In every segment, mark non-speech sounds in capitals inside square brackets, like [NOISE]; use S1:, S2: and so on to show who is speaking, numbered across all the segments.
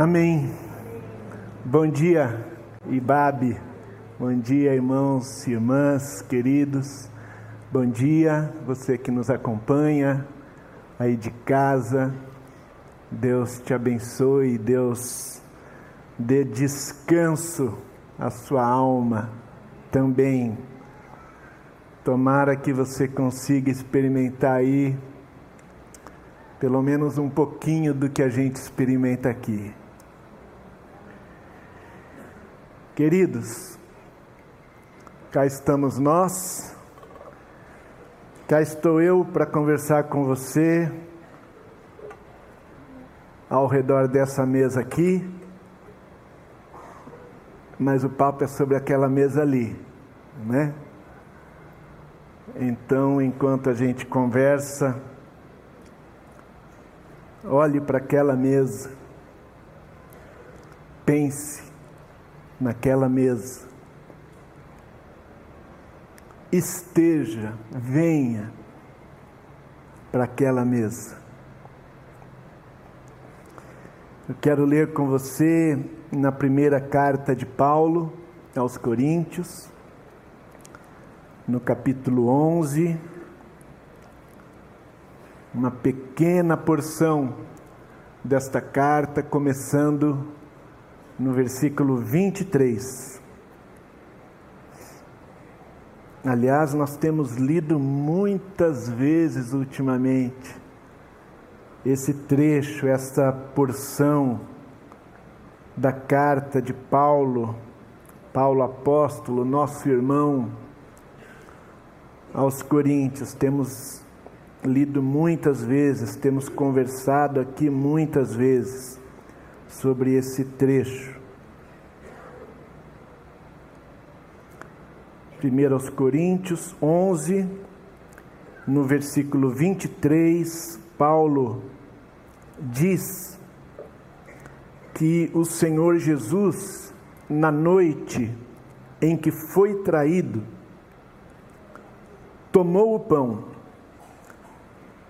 S1: Amém. Bom dia, Ibabe. Bom dia, irmãos irmãs queridos. Bom dia, você que nos acompanha aí de casa. Deus te abençoe, Deus dê descanso à sua alma também. Tomara que você consiga experimentar aí pelo menos um pouquinho do que a gente experimenta aqui. Queridos, cá estamos nós, cá estou eu para conversar com você ao redor dessa mesa aqui, mas o papo é sobre aquela mesa ali, né? Então, enquanto a gente conversa, olhe para aquela mesa, pense naquela mesa, esteja, venha para aquela mesa. Eu quero ler com você na primeira carta de Paulo aos Coríntios, no capítulo 11, uma pequena porção desta carta, começando no versículo 23. Aliás, nós temos lido muitas vezes ultimamente esse trecho, essa porção da carta de Paulo, Paulo apóstolo, nosso irmão, aos Coríntios. Temos lido muitas vezes, temos conversado aqui muitas vezes sobre esse trecho. 1 aos Coríntios 11, no versículo 23, Paulo diz que o Senhor Jesus, na noite em que foi traído, tomou o pão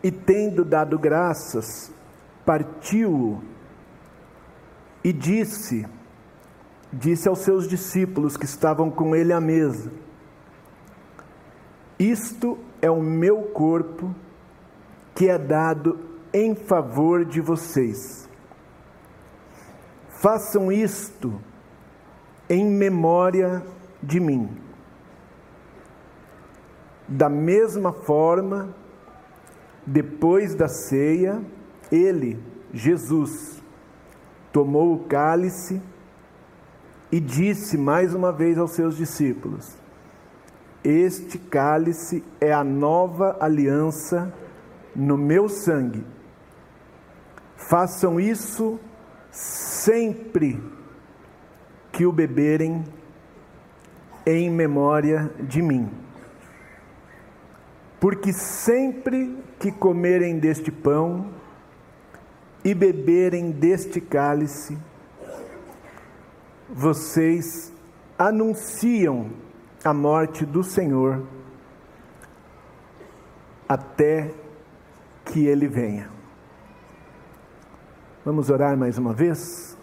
S1: e, tendo dado graças, partiu-o e disse: disse aos seus discípulos que estavam com ele à mesa: Isto é o meu corpo que é dado em favor de vocês. Façam isto em memória de mim. Da mesma forma, depois da ceia, ele, Jesus, tomou o cálice e disse mais uma vez aos seus discípulos: Este cálice é a nova aliança no meu sangue. Façam isso sempre que o beberem em memória de mim. Porque sempre que comerem deste pão e beberem deste cálice, vocês anunciam a morte do Senhor até que ele venha. Vamos orar mais uma vez?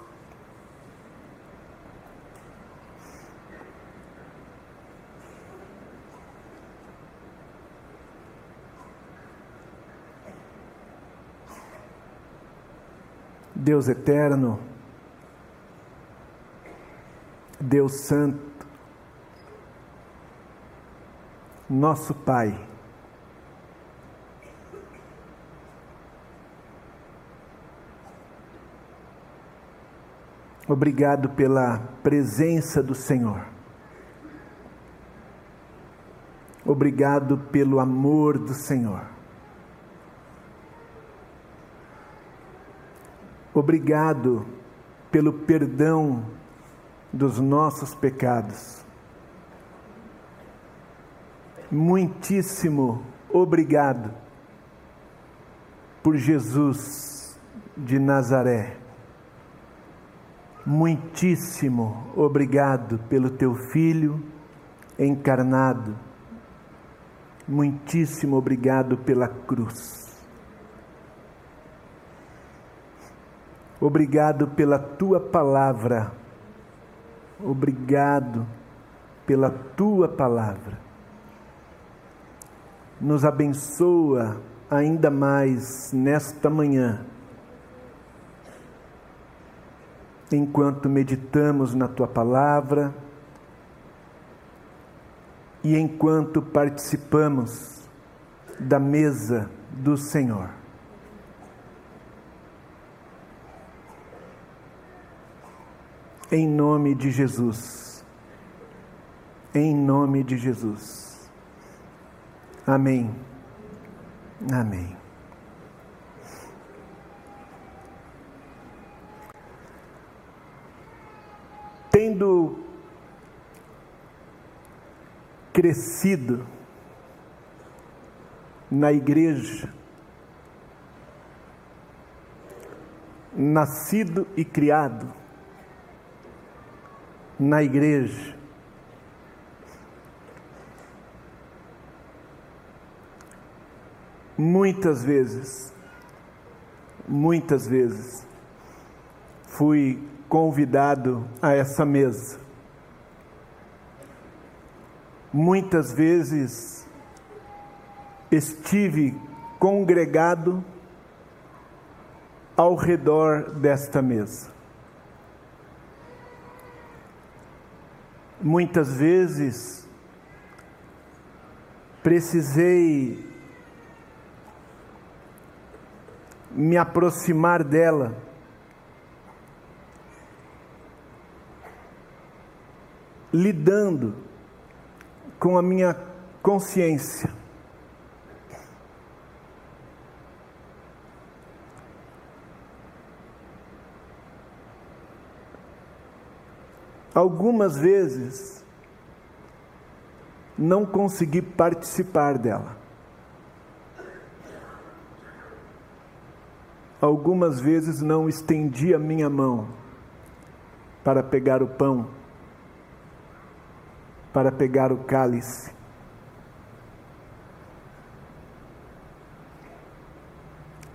S1: Deus eterno, Deus Santo, nosso Pai, obrigado pela presença do Senhor, obrigado pelo amor do Senhor. Obrigado pelo perdão dos nossos pecados. Muitíssimo obrigado por Jesus de Nazaré. Muitíssimo obrigado pelo teu filho encarnado. Muitíssimo obrigado pela cruz. Obrigado pela tua palavra. Obrigado pela tua palavra. Nos abençoa ainda mais nesta manhã, enquanto meditamos na tua palavra e enquanto participamos da mesa do Senhor. Em nome de Jesus. Em nome de Jesus. Amém. Amém. Tendo crescido na igreja, nascido e criado na igreja, muitas vezes, muitas vezes, fui convidado a essa mesa. Muitas vezes estive congregado ao redor desta mesa. Muitas vezes precisei me aproximar dela. Lidando com a minha consciência. Algumas vezes não consegui participar dela. Algumas vezes não estendi a minha mão para pegar o pão, para pegar o cálice.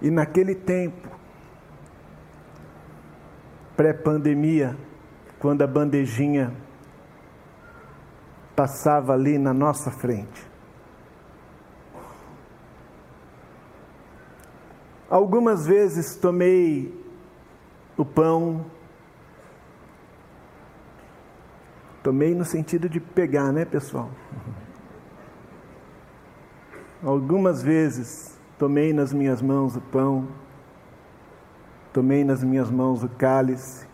S1: E naquele tempo, pré-pandemia, quando a bandejinha passava ali na nossa frente, Algumas vezes tomei o pão, tomei no sentido de pegar, né, pessoal? [LAUGHS] Algumas vezes tomei nas minhas mãos o pão, tomei nas minhas mãos o cálice,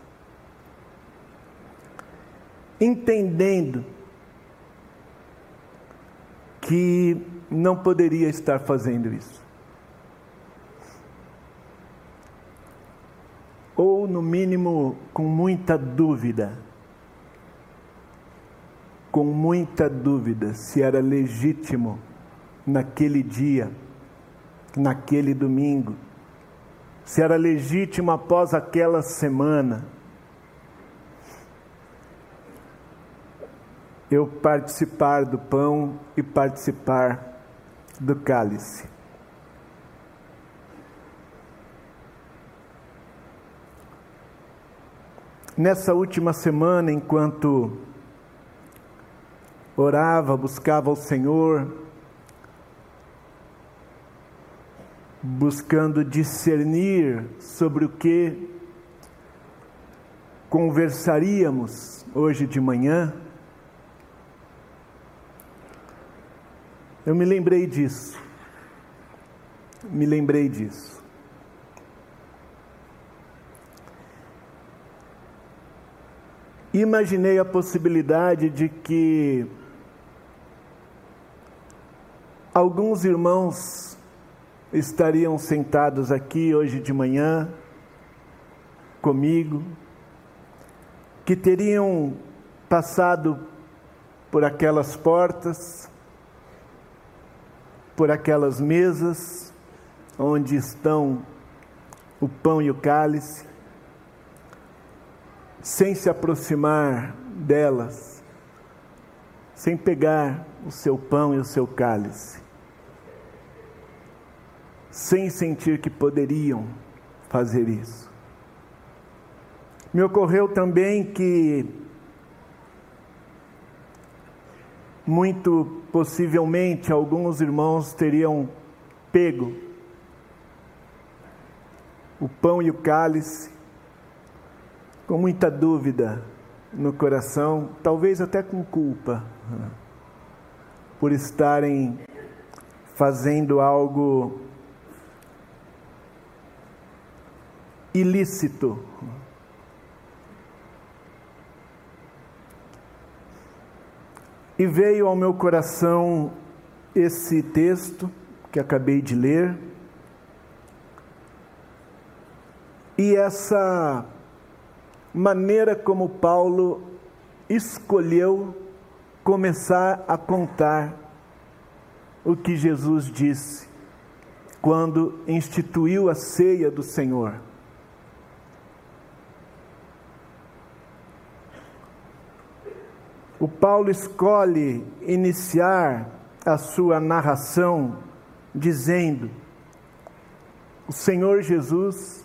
S1: entendendo que não poderia estar fazendo isso. ou no mínimo com muita dúvida, com muita dúvida se era legítimo naquele dia, naquele domingo, se era legítimo após aquela semana, eu participar do pão e participar do cálice. Nessa última semana, enquanto orava, buscava o Senhor, buscando discernir sobre o que conversaríamos hoje de manhã, eu me lembrei disso. Me lembrei disso. imaginei a possibilidade de que alguns irmãos estariam sentados aqui hoje de manhã comigo, que teriam passado por aquelas portas, por aquelas mesas onde estão o pão e o cálice, sem se aproximar delas, sem pegar o seu pão e o seu cálice, sem sentir que poderiam fazer isso. Me ocorreu também que, muito possivelmente, alguns irmãos teriam pego o pão e o cálice com muita dúvida no coração, talvez até com culpa, por estarem fazendo algo ilícito. E veio ao meu coração esse texto que acabei de ler, e essa maneira como Paulo escolheu começar a contar o que Jesus disse quando instituiu a ceia do Senhor. Paulo escolhe iniciar a sua narração dizendo: O Senhor Jesus,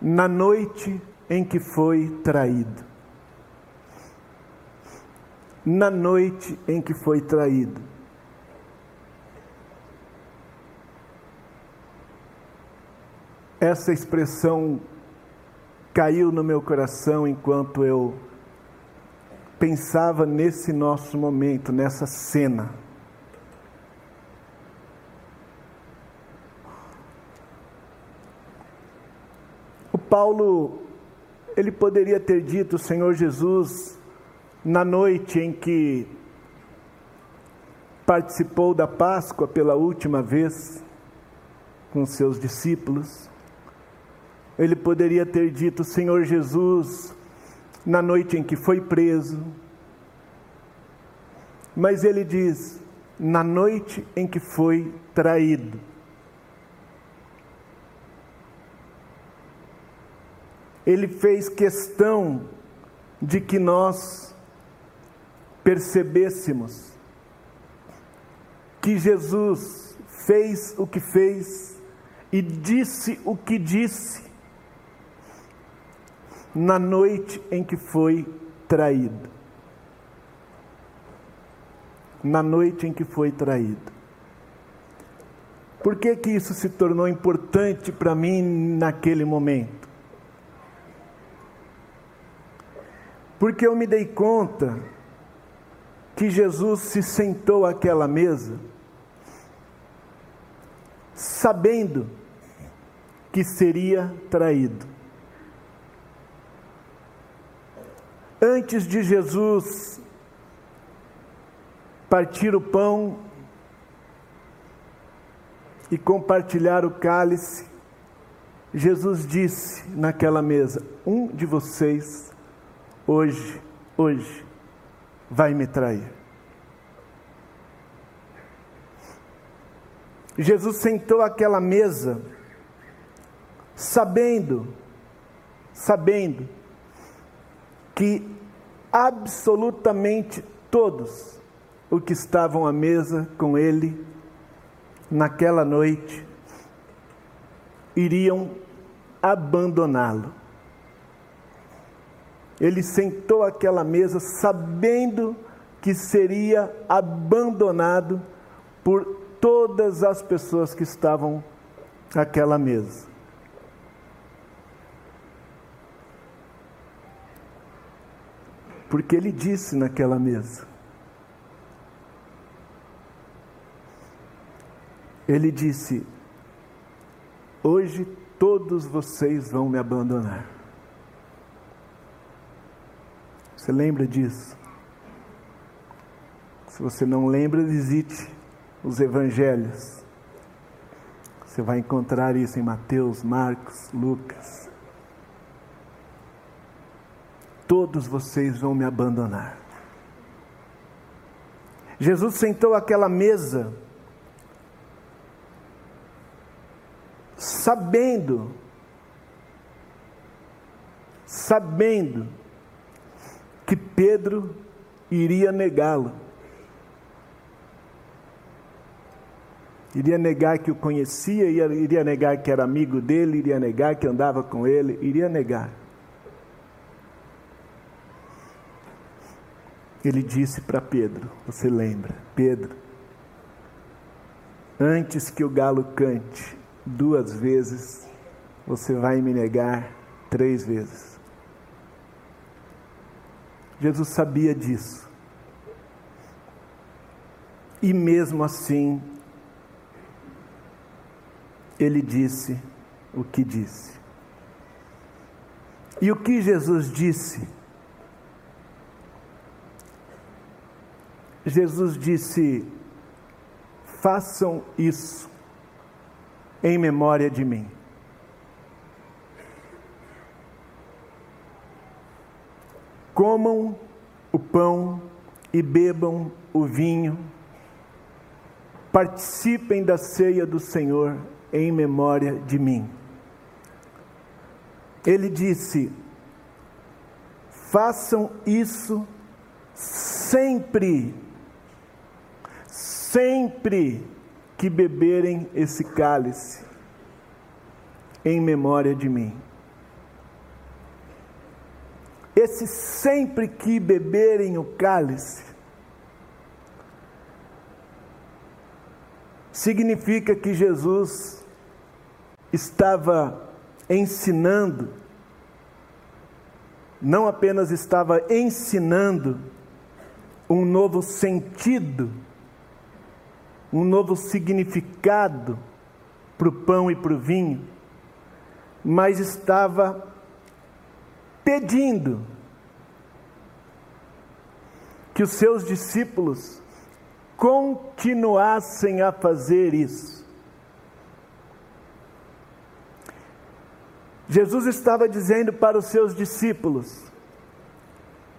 S1: na noite em que foi traído, na noite em que foi traído, essa expressão caiu no meu coração enquanto eu pensava nesse nosso momento, nessa cena. O Paulo, ele poderia ter dito, Senhor Jesus, na noite em que participou da Páscoa pela última vez com seus discípulos, ele poderia ter dito, Senhor Jesus, na noite em que foi preso. Mas ele diz: na noite em que foi traído. Ele fez questão de que nós percebêssemos que Jesus fez o que fez e disse o que disse na noite em que foi traído. Na noite em que foi traído. Por que que isso se tornou importante para mim naquele momento? Porque eu me dei conta que Jesus se sentou àquela mesa sabendo que seria traído. Antes de Jesus partir o pão e compartilhar o cálice, Jesus disse naquela mesa: Um de vocês hoje, hoje, vai me trair. Jesus sentou àquela mesa, sabendo, sabendo que absolutamente todos os que estavam à mesa com ele naquela noite iriam abandoná-lo. Ele sentou àquela mesa sabendo que seria abandonado por todas as pessoas que estavam àquela mesa. Porque ele disse naquela mesa. Ele disse: Hoje todos vocês vão me abandonar. Você lembra disso? Se você não lembra, visite os evangelhos. Você vai encontrar isso em Mateus, Marcos, Lucas todos vocês vão me abandonar. Jesus sentou àquela mesa, sabendo, sabendo que Pedro iria negá-lo. Iria negar que o conhecia, iria negar que era amigo dele, iria negar que andava com ele, iria negar. Ele disse para Pedro: Você lembra? Pedro, antes que o galo cante duas vezes, você vai me negar três vezes. Jesus sabia disso. E mesmo assim, ele disse o que disse. E o que Jesus disse? Jesus disse: façam isso em memória de mim. Comam o pão e bebam o vinho, participem da ceia do Senhor em memória de mim. Ele disse: façam isso sempre, sempre que beberem esse cálice, em memória de mim. Esse sempre que beberem o cálice, significa que Jesus estava ensinando, não apenas estava ensinando um novo sentido, um novo significado para o pão e para o vinho, mas estava pedindo que os seus discípulos continuassem a fazer isso. Jesus estava dizendo para os seus discípulos: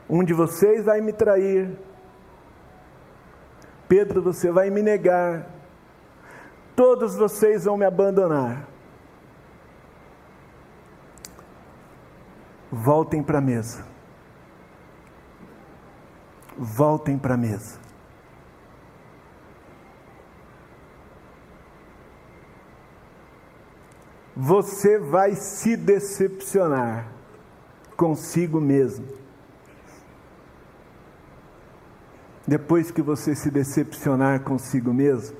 S1: Um de vocês vai me trair, Pedro, você vai me negar, todos vocês vão me abandonar. Voltem para a mesa. Voltem para a mesa. você vai se decepcionar consigo mesmo. Depois que você se decepcionar consigo mesmo,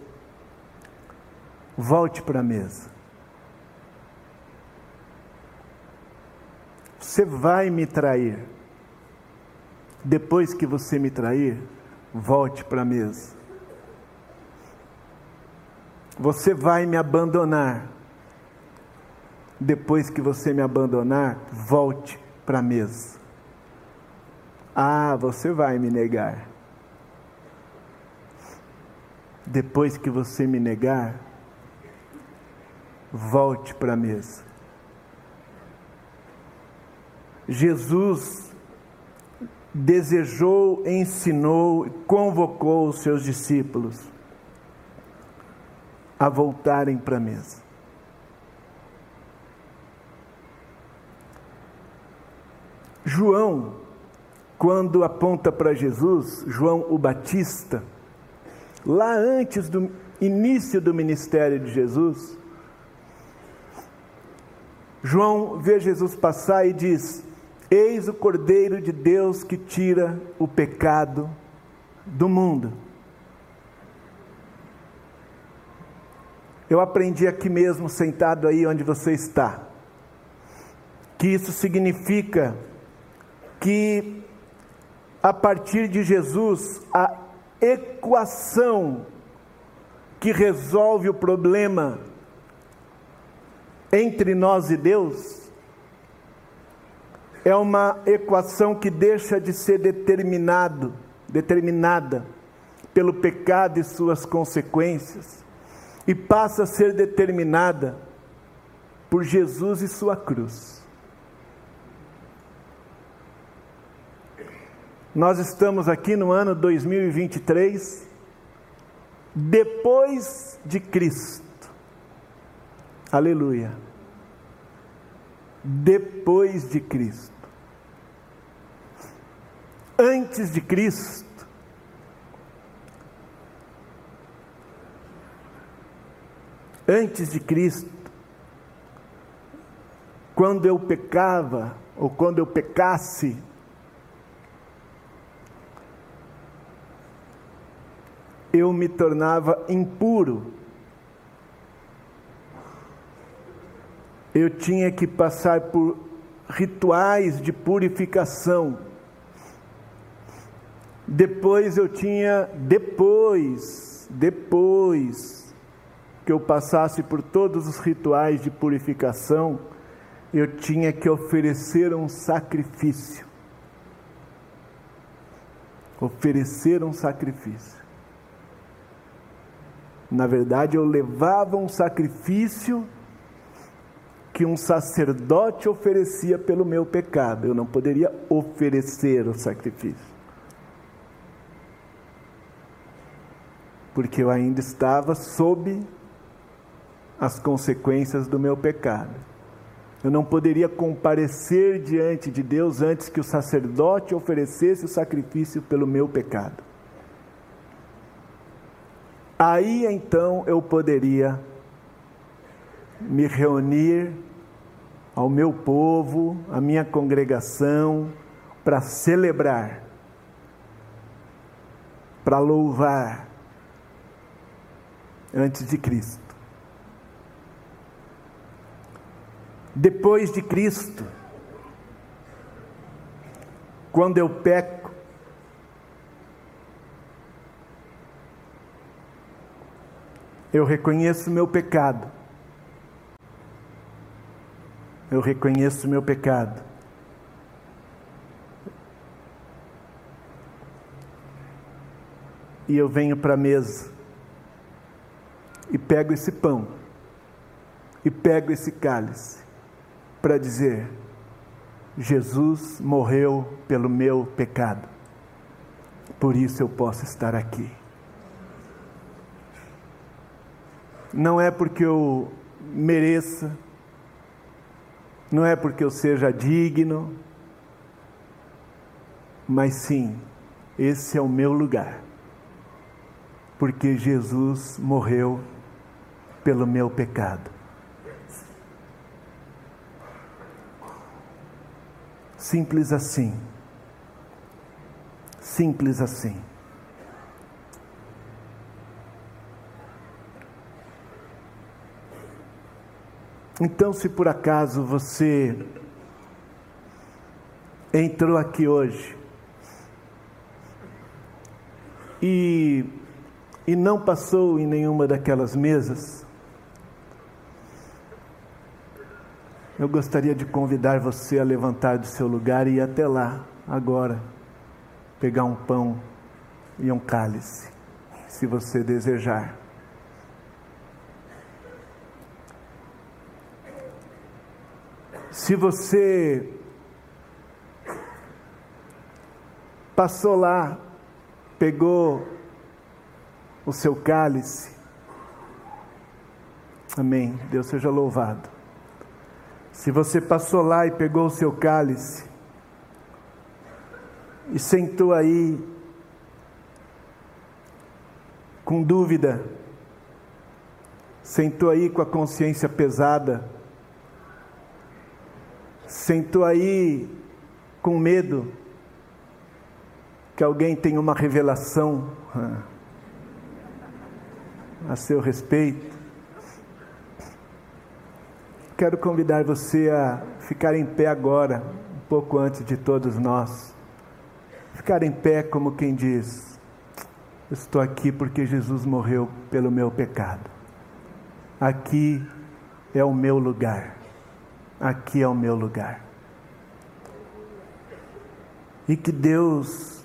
S1: volte para a mesa. Você vai me trair. Depois que você me trair, volte para a mesa. Você vai me abandonar depois que você me abandonar, volte para a mesa. Ah, você vai me negar. Depois que você me negar, volte para a mesa. Jesus desejou, ensinou, convocou os seus discípulos a voltarem para a mesa. João, quando aponta para Jesus, João o Batista, lá antes do início do ministério de Jesus, João vê Jesus passar e diz: Eis o Cordeiro de Deus que tira o pecado do mundo. Eu aprendi aqui mesmo, sentado aí onde você está, que isso significa que a partir de Jesus a equação que resolve o problema entre nós e Deus é uma equação que deixa de ser determinado, determinada pelo pecado e suas consequências e passa a ser determinada por Jesus e sua cruz. Nós estamos aqui no ano 2023, depois de Cristo. Aleluia. Depois de Cristo. Antes de Cristo, Antes de Cristo, quando eu pecava, ou quando eu pecasse, eu me tornava impuro. Eu tinha que passar por rituais de purificação. Depois eu tinha, depois, depois que eu passasse por todos os rituais de purificação, eu tinha que oferecer um sacrifício. Oferecer um sacrifício. Na verdade, eu levava um sacrifício que um sacerdote oferecia pelo meu pecado. Eu não poderia oferecer o sacrifício. Porque eu ainda estava sob as consequências do meu pecado. Eu não poderia comparecer diante de Deus antes que o sacerdote oferecesse o sacrifício pelo meu pecado. Aí então eu poderia me reunir ao meu povo, à minha congregação, para celebrar, para louvar antes de Cristo. Depois de Cristo, quando eu peco, Eu reconheço meu pecado. Eu reconheço meu pecado. E eu venho para a mesa e pego esse pão e pego esse cálice para dizer: Jesus morreu pelo meu pecado, por isso eu posso estar aqui. Não é porque eu mereça, não é porque eu seja digno, mas sim, esse é o meu lugar, porque Jesus morreu pelo meu pecado. Simples assim. Simples assim. Então, se por acaso você entrou aqui hoje e, e não passou em nenhuma daquelas mesas, eu gostaria de convidar você a levantar do seu lugar e ir até lá, agora, pegar um pão e um cálice, se você desejar. Se você passou lá, pegou o seu cálice, amém. Deus seja louvado. Se você passou lá e pegou o seu cálice, e sentou aí com dúvida, sentou aí com a consciência pesada, sentou aí com medo que alguém tenha uma revelação a seu respeito. Quero convidar você a ficar em pé agora, um pouco antes de todos nós. Ficar em pé como quem diz: Estou aqui porque Jesus morreu pelo meu pecado. Aqui é o meu lugar aqui é o meu lugar. E que Deus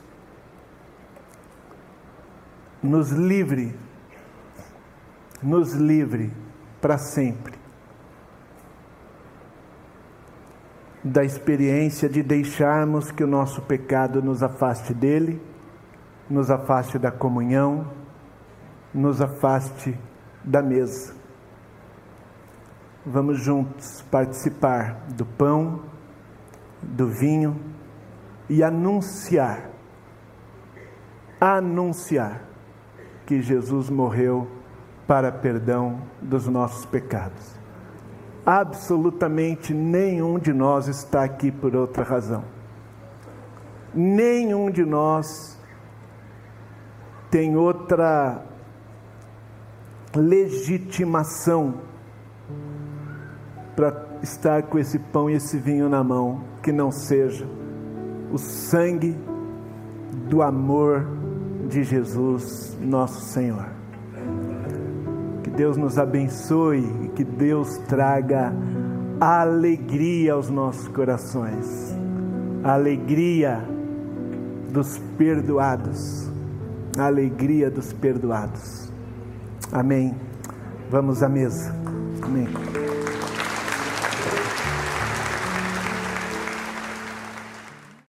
S1: nos livre, nos livre para sempre da experiência de deixarmos que o nosso pecado nos afaste dele, nos afaste da comunhão, nos afaste da mesa. Vamos juntos participar do pão, do vinho e anunciar, anunciar que Jesus morreu para perdão dos nossos pecados. Absolutamente nenhum de nós está aqui por outra razão. Nenhum de nós tem outra legitimação para estar com esse pão e esse vinho na mão que não seja o sangue do amor de Jesus, nosso Senhor. Que Deus nos abençoe e que Deus traga alegria aos nossos corações, a alegria dos perdoados, a alegria dos perdoados. Amém. Vamos à mesa. Amém.